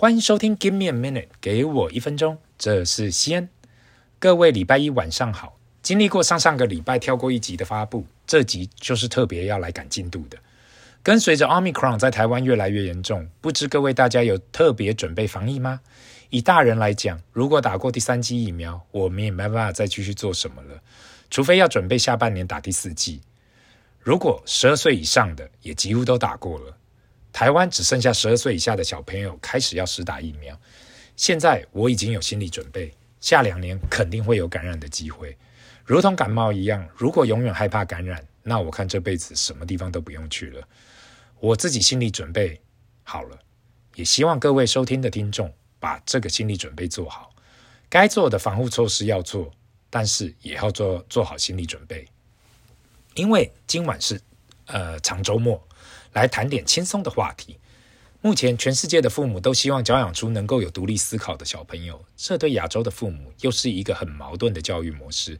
欢迎收听 Give me a minute，给我一分钟。这是西安，各位礼拜一晚上好。经历过上上个礼拜跳过一集的发布，这集就是特别要来赶进度的。跟随着 Omicron 在台湾越来越严重，不知各位大家有特别准备防疫吗？以大人来讲，如果打过第三剂疫苗，我们也没办法再继续做什么了，除非要准备下半年打第四剂。如果十二岁以上的，也几乎都打过了。台湾只剩下十二岁以下的小朋友开始要施打疫苗。现在我已经有心理准备，下两年肯定会有感染的机会，如同感冒一样。如果永远害怕感染，那我看这辈子什么地方都不用去了。我自己心理准备好了，也希望各位收听的听众把这个心理准备做好。该做的防护措施要做，但是也要做做好心理准备，因为今晚是呃长周末。来谈点轻松的话题。目前，全世界的父母都希望教养出能够有独立思考的小朋友，这对亚洲的父母又是一个很矛盾的教育模式。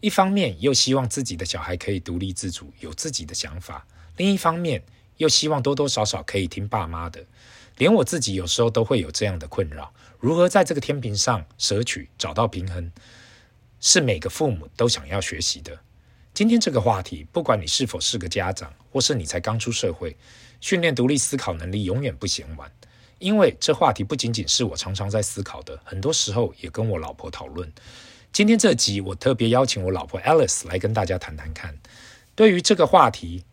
一方面，又希望自己的小孩可以独立自主，有自己的想法；另一方面，又希望多多少少可以听爸妈的。连我自己有时候都会有这样的困扰：如何在这个天平上舍取，找到平衡，是每个父母都想要学习的。今天这个话题，不管你是否是个家长，或是你才刚出社会，训练独立思考能力永远不嫌晚。因为这话题不仅仅是我常常在思考的，很多时候也跟我老婆讨论。今天这集我特别邀请我老婆 Alice 来跟大家谈谈看。对于这个话题，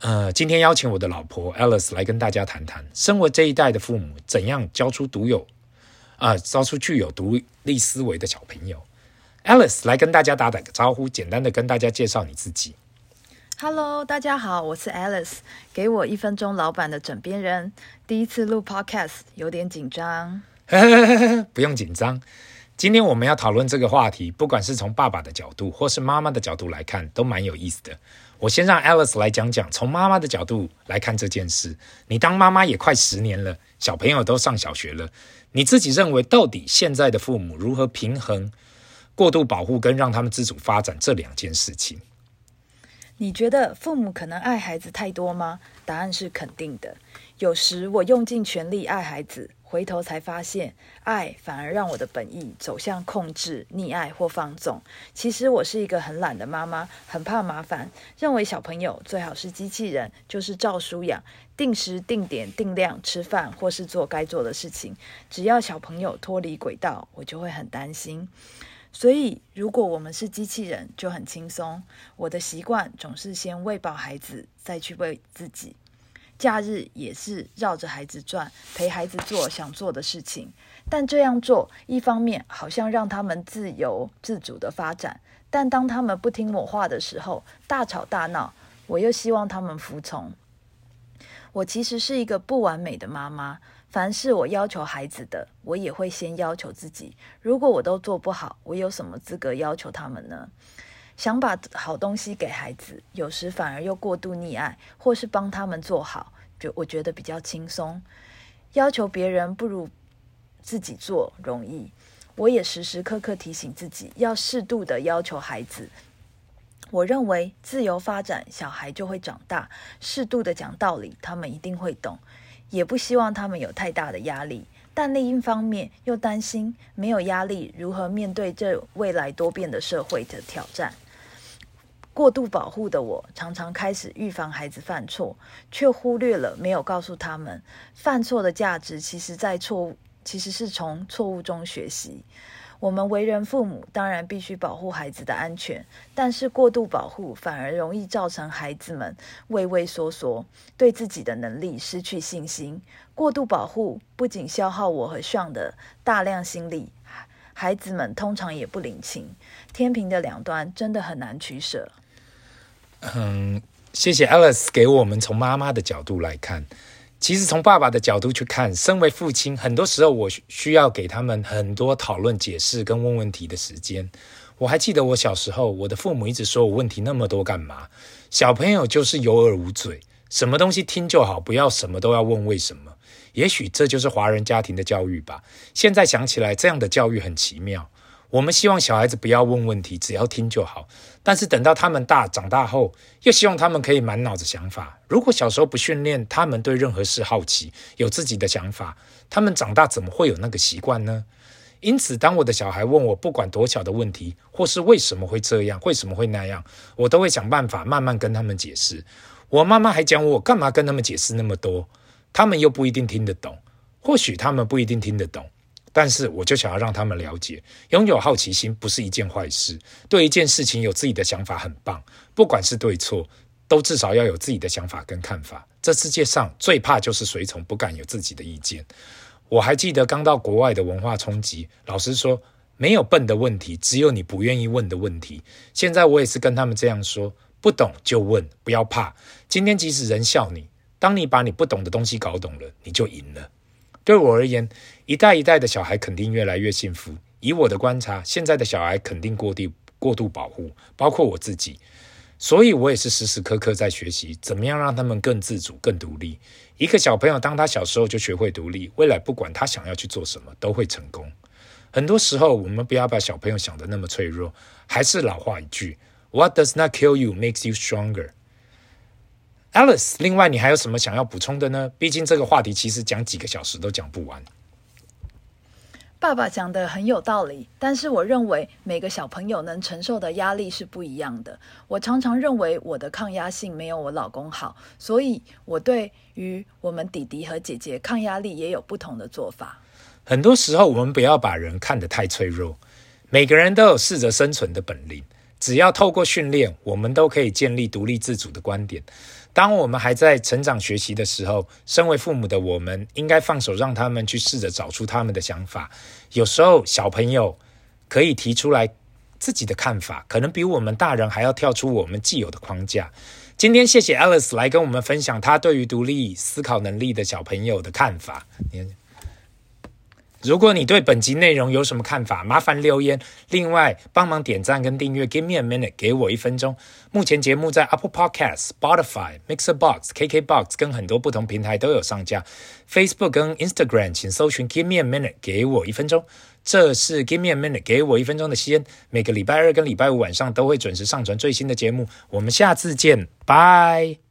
呃，今天邀请我的老婆 Alice 来跟大家谈谈，身为这一代的父母，怎样教出独有，啊、呃，教出具有独立思维的小朋友。Alice 来跟大家打打个招呼，简单的跟大家介绍你自己。Hello，大家好，我是 Alice，给我一分钟老板的枕边人。第一次录 Podcast，有点紧张。不用紧张。今天我们要讨论这个话题，不管是从爸爸的角度，或是妈妈的角度来看，都蛮有意思的。我先让 Alice 来讲讲，从妈妈的角度来看这件事。你当妈妈也快十年了，小朋友都上小学了，你自己认为到底现在的父母如何平衡？过度保护跟让他们自主发展这两件事情，你觉得父母可能爱孩子太多吗？答案是肯定的。有时我用尽全力爱孩子，回头才发现，爱反而让我的本意走向控制、溺爱或放纵。其实我是一个很懒的妈妈，很怕麻烦，认为小朋友最好是机器人，就是照书养，定时定点定量吃饭或是做该做的事情。只要小朋友脱离轨道，我就会很担心。所以，如果我们是机器人，就很轻松。我的习惯总是先喂饱孩子，再去喂自己。假日也是绕着孩子转，陪孩子做想做的事情。但这样做，一方面好像让他们自由自主的发展，但当他们不听我话的时候，大吵大闹，我又希望他们服从。我其实是一个不完美的妈妈。凡是我要求孩子的，我也会先要求自己。如果我都做不好，我有什么资格要求他们呢？想把好东西给孩子，有时反而又过度溺爱，或是帮他们做好，就我觉得比较轻松。要求别人不如自己做容易。我也时时刻刻提醒自己，要适度的要求孩子。我认为自由发展，小孩就会长大。适度的讲道理，他们一定会懂。也不希望他们有太大的压力，但另一方面又担心没有压力如何面对这未来多变的社会的挑战。过度保护的我，常常开始预防孩子犯错，却忽略了没有告诉他们，犯错的价值其实在错误，其实是从错误中学习。我们为人父母，当然必须保护孩子的安全，但是过度保护反而容易造成孩子们畏畏缩缩，对自己的能力失去信心。过度保护不仅消耗我和炫的大量心力，孩子们通常也不领情。天平的两端真的很难取舍。嗯，谢谢 Alice 给我们从妈妈的角度来看。其实从爸爸的角度去看，身为父亲，很多时候我需要给他们很多讨论、解释跟问问题的时间。我还记得我小时候，我的父母一直说我问题那么多干嘛？小朋友就是有耳无嘴，什么东西听就好，不要什么都要问为什么。也许这就是华人家庭的教育吧。现在想起来，这样的教育很奇妙。我们希望小孩子不要问问题，只要听就好。但是等到他们大长大后，又希望他们可以满脑子想法。如果小时候不训练他们对任何事好奇，有自己的想法，他们长大怎么会有那个习惯呢？因此，当我的小孩问我不管多小的问题，或是为什么会这样，为什么会那样，我都会想办法慢慢跟他们解释。我妈妈还讲我干嘛跟他们解释那么多，他们又不一定听得懂。或许他们不一定听得懂。但是我就想要让他们了解，拥有好奇心不是一件坏事。对一件事情有自己的想法很棒，不管是对错，都至少要有自己的想法跟看法。这世界上最怕就是随从，不敢有自己的意见。我还记得刚到国外的文化冲击，老师说没有笨的问题，只有你不愿意问的问题。现在我也是跟他们这样说：不懂就问，不要怕。今天即使人笑你，当你把你不懂的东西搞懂了，你就赢了。对我而言，一代一代的小孩肯定越来越幸福。以我的观察，现在的小孩肯定过度过度保护，包括我自己。所以我也是时时刻刻在学习，怎么样让他们更自主、更独立。一个小朋友，当他小时候就学会独立，未来不管他想要去做什么，都会成功。很多时候，我们不要把小朋友想得那么脆弱。还是老话一句：What does not kill you makes you stronger。Alice，另外你还有什么想要补充的呢？毕竟这个话题其实讲几个小时都讲不完。爸爸讲的很有道理，但是我认为每个小朋友能承受的压力是不一样的。我常常认为我的抗压性没有我老公好，所以我对于我们弟弟和姐姐抗压力也有不同的做法。很多时候，我们不要把人看得太脆弱，每个人都有适者生存的本领。只要透过训练，我们都可以建立独立自主的观点。当我们还在成长学习的时候，身为父母的我们应该放手，让他们去试着找出他们的想法。有时候，小朋友可以提出来自己的看法，可能比我们大人还要跳出我们既有的框架。今天，谢谢 Alice 来跟我们分享她对于独立思考能力的小朋友的看法。如果你对本集内容有什么看法，麻烦留言。另外，帮忙点赞跟订阅，Give me a minute，给我一分钟。目前节目在 Apple Podcast、Spotify、Mixer Box、KK Box 跟很多不同平台都有上架。Facebook 跟 Instagram 请搜寻 Give me a minute，给我一分钟。这是 Give me a minute，给我一分钟的西恩。每个礼拜二跟礼拜五晚上都会准时上传最新的节目。我们下次见，拜。